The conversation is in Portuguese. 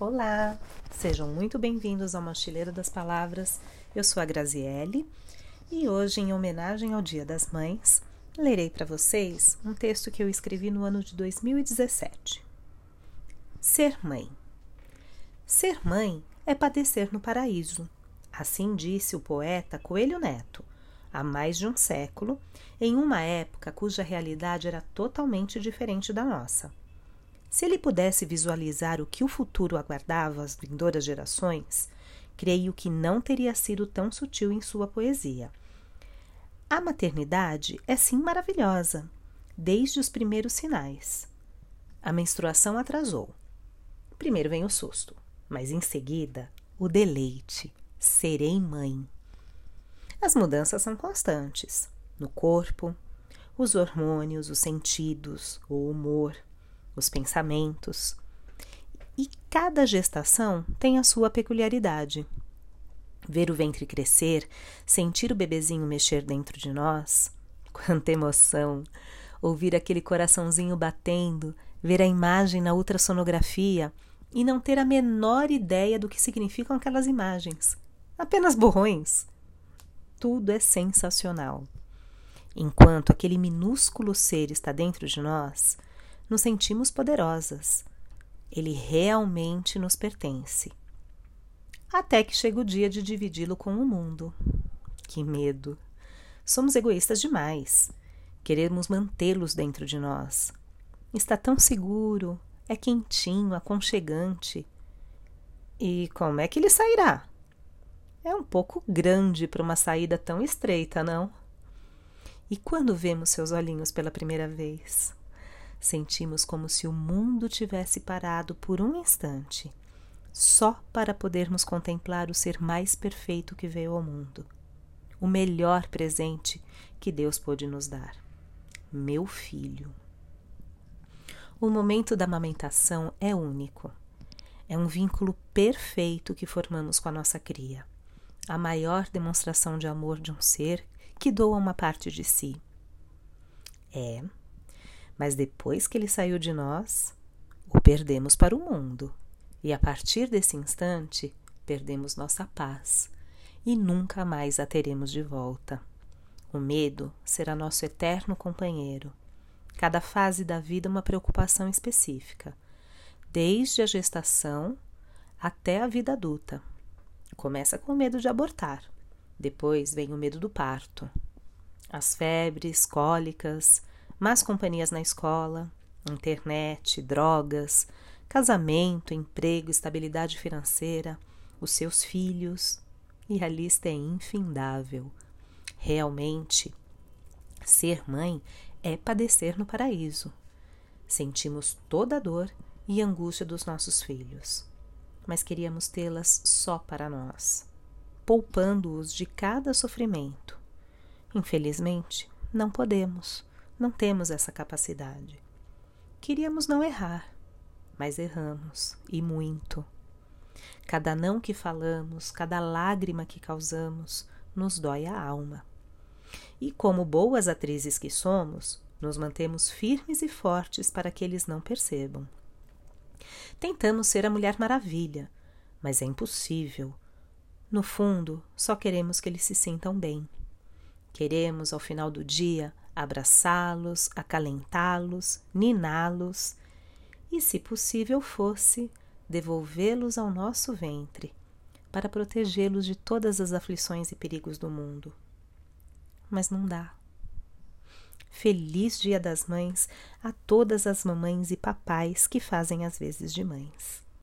Olá, sejam muito bem-vindos ao Mochileiro das Palavras. Eu sou a Graziele e hoje, em homenagem ao Dia das Mães, lerei para vocês um texto que eu escrevi no ano de 2017. Ser mãe. Ser mãe é padecer no paraíso. Assim disse o poeta Coelho Neto, há mais de um século, em uma época cuja realidade era totalmente diferente da nossa. Se ele pudesse visualizar o que o futuro aguardava às vindouras gerações, creio que não teria sido tão sutil em sua poesia. A maternidade é sim maravilhosa, desde os primeiros sinais. A menstruação atrasou. Primeiro vem o susto, mas em seguida o deleite. Serei mãe. As mudanças são constantes no corpo, os hormônios, os sentidos, o humor, os pensamentos. E cada gestação tem a sua peculiaridade. Ver o ventre crescer, sentir o bebezinho mexer dentro de nós, quanta emoção! Ouvir aquele coraçãozinho batendo, ver a imagem na ultrassonografia e não ter a menor ideia do que significam aquelas imagens. Apenas borrões. Tudo é sensacional. Enquanto aquele minúsculo ser está dentro de nós, nos sentimos poderosas. Ele realmente nos pertence. Até que chega o dia de dividi-lo com o mundo. Que medo! Somos egoístas demais. Queremos mantê-los dentro de nós. Está tão seguro, é quentinho, aconchegante. E como é que ele sairá? É um pouco grande para uma saída tão estreita, não? E quando vemos seus olhinhos pela primeira vez? Sentimos como se o mundo tivesse parado por um instante, só para podermos contemplar o ser mais perfeito que veio ao mundo. O melhor presente que Deus pôde nos dar. Meu filho. O momento da amamentação é único. É um vínculo perfeito que formamos com a nossa cria. A maior demonstração de amor de um ser que doa uma parte de si. É, mas depois que ele saiu de nós, o perdemos para o mundo. E a partir desse instante, perdemos nossa paz e nunca mais a teremos de volta. O medo será nosso eterno companheiro. Cada fase da vida uma preocupação específica, desde a gestação até a vida adulta. Começa com o medo de abortar, depois vem o medo do parto, as febres, cólicas, más companhias na escola, internet, drogas, casamento, emprego, estabilidade financeira, os seus filhos, e a lista é infindável. Realmente, ser mãe é padecer no paraíso. Sentimos toda a dor e angústia dos nossos filhos, mas queríamos tê-las só para nós, poupando-os de cada sofrimento. Infelizmente, não podemos. Não temos essa capacidade. Queríamos não errar, mas erramos e muito. Cada não que falamos, cada lágrima que causamos, nos dói a alma. E como boas atrizes que somos, nos mantemos firmes e fortes para que eles não percebam. Tentamos ser a Mulher Maravilha, mas é impossível. No fundo, só queremos que eles se sintam bem. Queremos, ao final do dia, abraçá-los, acalentá-los, niná-los e, se possível fosse, devolvê-los ao nosso ventre para protegê-los de todas as aflições e perigos do mundo. Mas não dá. Feliz Dia das Mães a todas as mamães e papais que fazem as vezes de mães.